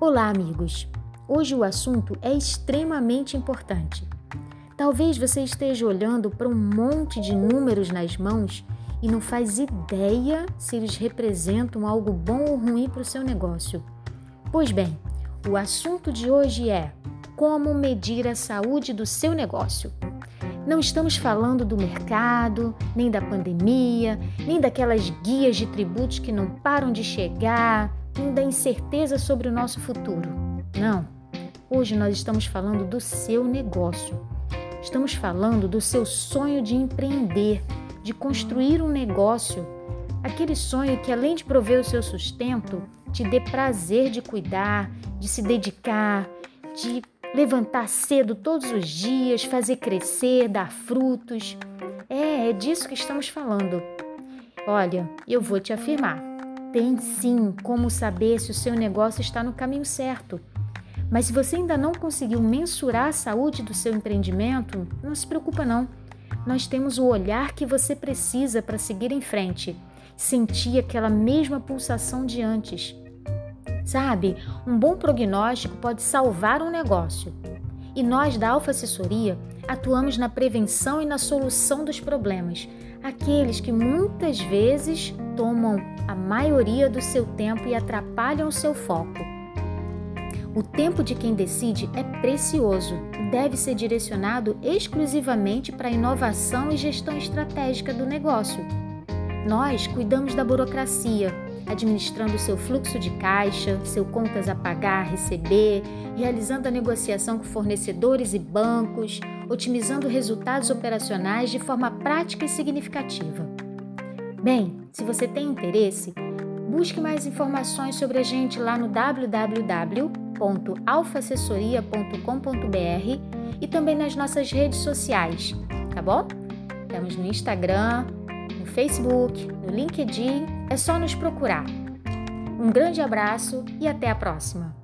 Olá, amigos! Hoje o assunto é extremamente importante. Talvez você esteja olhando para um monte de números nas mãos e não faz ideia se eles representam algo bom ou ruim para o seu negócio. Pois bem, o assunto de hoje é como medir a saúde do seu negócio. Não estamos falando do mercado, nem da pandemia, nem daquelas guias de tributos que não param de chegar, da incerteza sobre o nosso futuro. Não. Hoje nós estamos falando do seu negócio. Estamos falando do seu sonho de empreender, de construir um negócio. Aquele sonho que, além de prover o seu sustento, te dê prazer de cuidar, de se dedicar, de levantar cedo todos os dias, fazer crescer, dar frutos. É, é disso que estamos falando. Olha, eu vou te afirmar tem sim como saber se o seu negócio está no caminho certo. Mas se você ainda não conseguiu mensurar a saúde do seu empreendimento, não se preocupa não. Nós temos o olhar que você precisa para seguir em frente, sentir aquela mesma pulsação de antes. Sabe, um bom prognóstico pode salvar um negócio. E nós da Alfa Assessoria atuamos na prevenção e na solução dos problemas, aqueles que muitas vezes tomam a maioria do seu tempo e atrapalham o seu foco. O tempo de quem decide é precioso e deve ser direcionado exclusivamente para a inovação e gestão estratégica do negócio. Nós cuidamos da burocracia, administrando seu fluxo de caixa, seu contas a pagar, receber, realizando a negociação com fornecedores e bancos, otimizando resultados operacionais de forma prática e significativa. Bem, se você tem interesse, busque mais informações sobre a gente lá no www.alfaassessoria.com.br e também nas nossas redes sociais, tá bom? Estamos no Instagram, no Facebook, no LinkedIn, é só nos procurar. Um grande abraço e até a próxima!